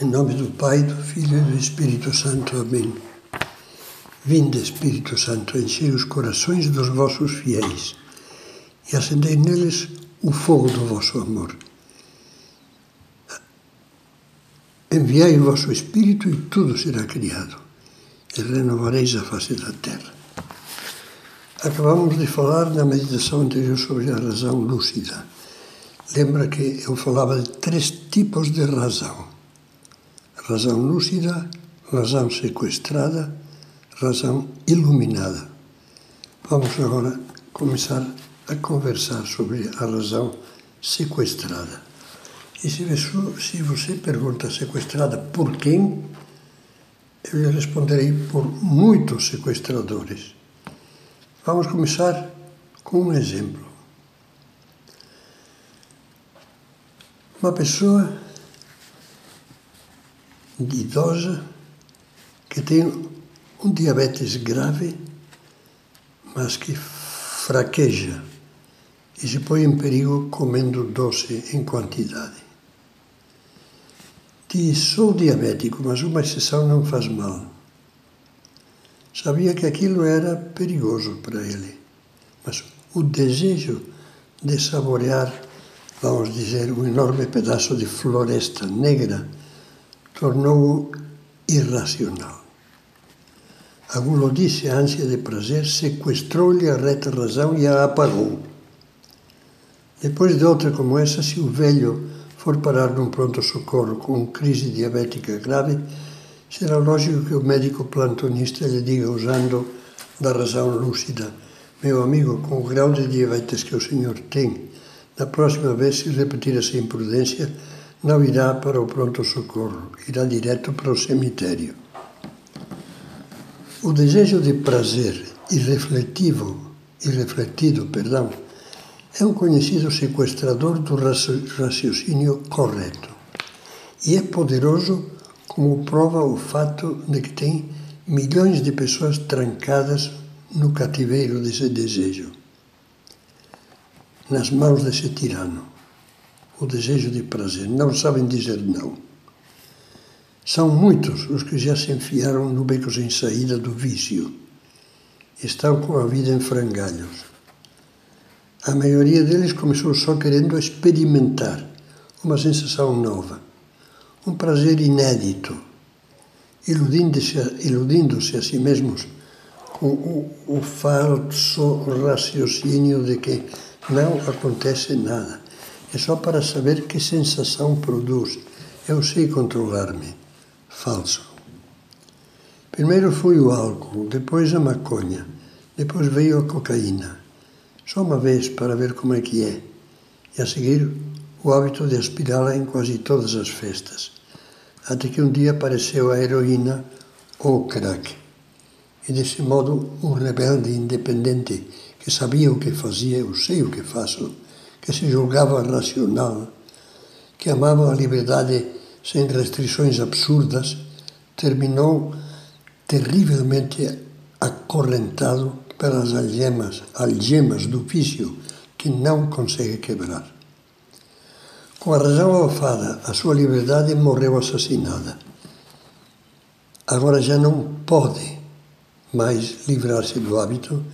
Em nome do Pai, do Filho e do Espírito Santo. Amém. Vinde, Espírito Santo, enchei os corações dos vossos fiéis e acendei neles o fogo do vosso amor. Enviai o vosso Espírito e tudo será criado, e renovareis a face da terra. Acabamos de falar na meditação anterior sobre a razão lúcida. Lembra que eu falava de três tipos de razão razão lúcida, razão sequestrada, razão iluminada. Vamos agora começar a conversar sobre a razão sequestrada. E se você pergunta sequestrada por quem, eu lhe responderei por muitos sequestradores. Vamos começar com um exemplo. Uma pessoa idosa que tem um diabetes grave, mas que fraqueja e se põe em perigo comendo doce em quantidade. Diz: sou diabético, mas uma exceção não faz mal. Sabia que aquilo era perigoso para ele, mas o desejo de saborear, vamos dizer, um enorme pedaço de floresta negra tornou-o irracional. A gulodice, a ânsia de prazer, sequestrou-lhe a reta razão e a apagou. Depois de outra como essa, se o velho for parar num pronto-socorro com crise diabética grave, será lógico que o médico plantonista lhe diga, usando da razão lúcida, meu amigo, com o grau de diabetes que o senhor tem, na próxima vez, se repetir essa imprudência, não irá para o pronto-socorro, irá direto para o cemitério. O desejo de prazer irrefletivo, irrefletido, perdão, é um conhecido sequestrador do raciocínio correto e é poderoso como prova o fato de que tem milhões de pessoas trancadas no cativeiro desse desejo, nas mãos desse tirano o desejo de prazer, não sabem dizer não. São muitos os que já se enfiaram no beco sem saída do vício. Estão com a vida em frangalhos. A maioria deles começou só querendo experimentar uma sensação nova, um prazer inédito, iludindo-se a, iludindo a si mesmos com o, o falso raciocínio de que não acontece nada é só para saber que sensação produz. Eu sei controlar-me. Falso. Primeiro foi o álcool, depois a maconha, depois veio a cocaína. Só uma vez para ver como é que é. E a seguir o hábito de aspirá-la em quase todas as festas. Até que um dia apareceu a heroína ou o crack. E desse modo, um rebelde independente que sabia o que fazia, eu sei o que faço, que se julgava racional, que amava a liberdade sem restrições absurdas, terminou terrivelmente acorrentado pelas algemas, algemas do vício que não consegue quebrar. Com a razão alfada, a sua liberdade morreu assassinada. Agora já não pode mais livrar-se do hábito,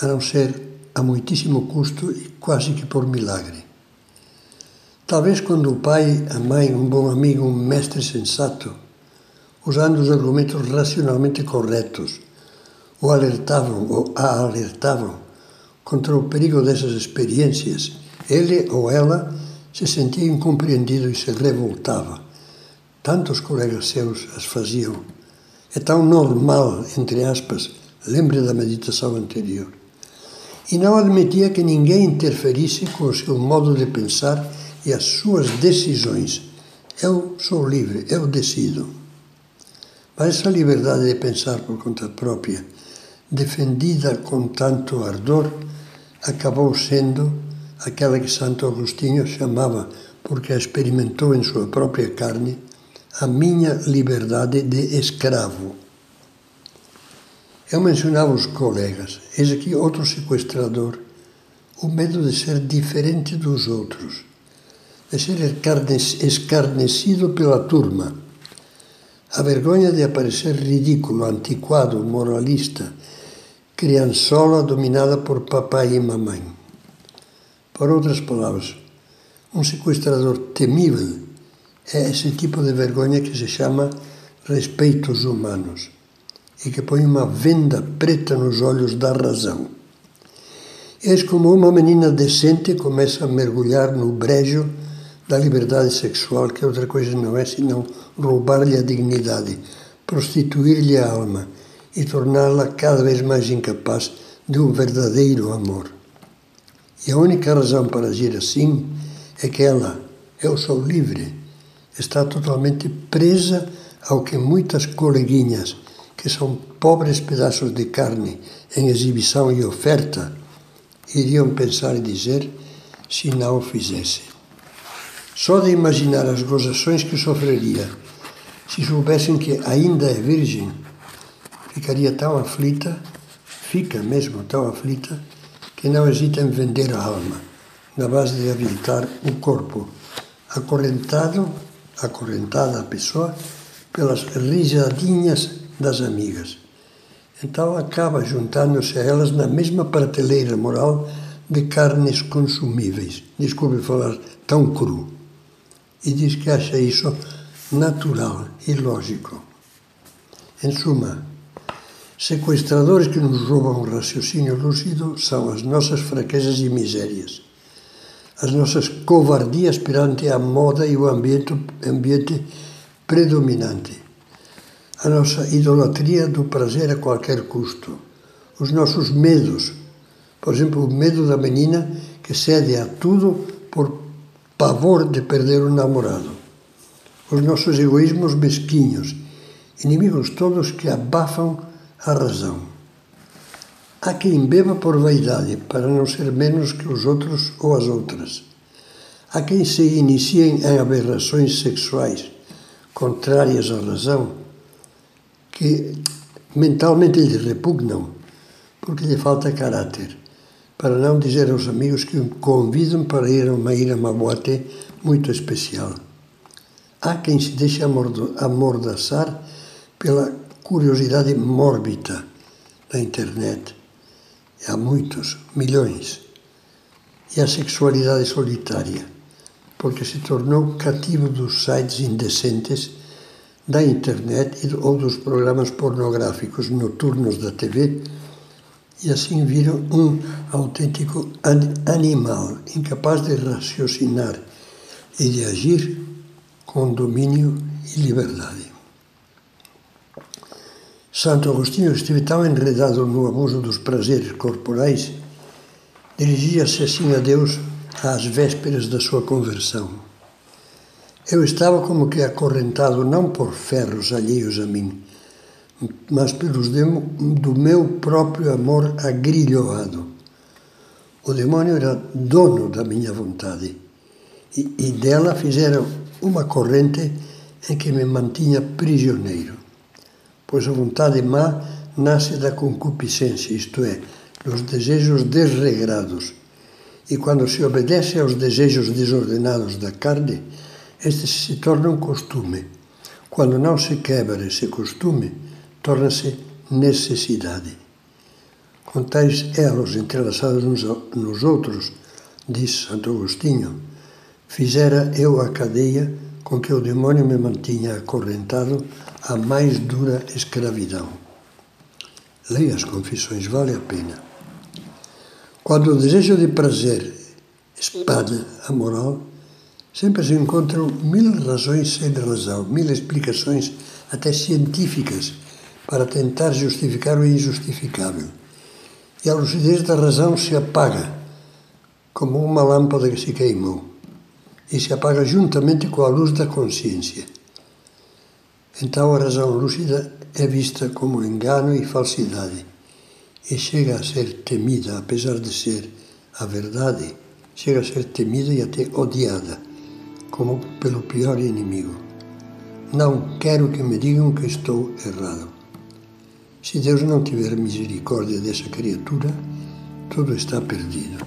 a não ser a muitíssimo custo e quase que por milagre. Talvez quando o pai, a mãe, um bom amigo, um mestre sensato, usando os argumentos racionalmente corretos, o alertavam ou a alertavam contra o perigo dessas experiências, ele ou ela se sentia incompreendido e se revoltava. Tantos colegas seus as faziam. É tão normal, entre aspas, lembre da meditação anterior e não admitia que ninguém interferisse com o seu modo de pensar e as suas decisões. Eu sou livre, eu decido. Mas essa liberdade de pensar por conta própria, defendida com tanto ardor, acabou sendo aquela que Santo Agostinho chamava, porque a experimentou em sua própria carne, a minha liberdade de escravo. Eu mencionava os colegas. Eis aqui outro sequestrador. O medo de ser diferente dos outros, de ser escarnecido pela turma, A vergonha de aparecer ridículo, antiquado, moralista, criançola dominada por papai e mamãe. Por outras palavras, um sequestrador temível é esse tipo de vergonha que se chama respeitos humanos e que põe uma venda preta nos olhos da razão. És como uma menina decente começa a mergulhar no brejo da liberdade sexual, que outra coisa não é senão roubar-lhe a dignidade, prostituir-lhe a alma e torná-la cada vez mais incapaz de um verdadeiro amor. E a única razão para agir assim é que ela, eu sou livre, está totalmente presa ao que muitas coleguinhas, que são pobres pedaços de carne em exibição e oferta, iriam pensar e dizer se não o fizesse. Só de imaginar as gozações que sofreria se soubessem que ainda é virgem, ficaria tão aflita, fica mesmo tão aflita, que não hesita em vender a alma, na base de habilitar o corpo, acorrentado, acorrentada a pessoa, pelas risadinhas das amigas. Então acaba juntando-se a elas na mesma prateleira moral de carnes consumíveis. Desculpe falar tão cru e diz que acha isso natural e lógico. Em suma, sequestradores que nos roubam o raciocínio lúcido são as nossas fraquezas e misérias, as nossas covardias perante a moda e o ambiente, ambiente predominante, a nossa idolatria do prazer a qualquer custo, os nossos medos, por exemplo, o medo da menina que cede a tudo por pavor de perder o namorado. Os nossos egoísmos mesquinhos, inimigos todos que abafam a razão. Há quem beba por vaidade, para não ser menos que os outros ou as outras. Há quem se iniciem em aberrações sexuais contrárias à razão, que mentalmente lhe repugnam, porque lhe falta caráter para não dizer aos amigos que o convidam para ir a uma, ir a uma boate muito especial. Há quem se deixe amordaçar pela curiosidade mórbida da internet. Há muitos, milhões. E a sexualidade solitária, porque se tornou cativo dos sites indecentes da internet ou dos programas pornográficos noturnos da TV e assim viram um autêntico animal, incapaz de raciocinar e de agir com domínio e liberdade. Santo Agostinho esteve tão enredado no abuso dos prazeres corporais, dirigia-se assim a Deus às vésperas da sua conversão. Eu estava como que acorrentado não por ferros alheios a mim, mas pelos do meu próprio amor agrilhoado. O demônio era dono da minha vontade e, e dela fizeram uma corrente em que me mantinha prisioneiro. Pois a vontade má nasce da concupiscência, isto é, dos desejos desregrados. E quando se obedece aos desejos desordenados da carne, estes se tornam costume. Quando não se quebra esse costume, torna-se necessidade. Com tais elos entrelaçados uns nos outros, diz Santo Agostinho, fizera eu a cadeia com que o demônio me mantinha acorrentado à mais dura escravidão. Leia as confissões, vale a pena. Quando o desejo de prazer espada a moral, sempre se encontram mil razões sem razão, mil explicações até científicas para tentar justificar o injustificável. E a lucidez da razão se apaga, como uma lâmpada que se queimou, e se apaga juntamente com a luz da consciência. Então a razão lúcida é vista como engano e falsidade, e chega a ser temida, apesar de ser a verdade, chega a ser temida e até odiada, como pelo pior inimigo. Não quero que me digam que estou errado. Se Deus não tiver misericórdia dessa criatura, tudo está perdido.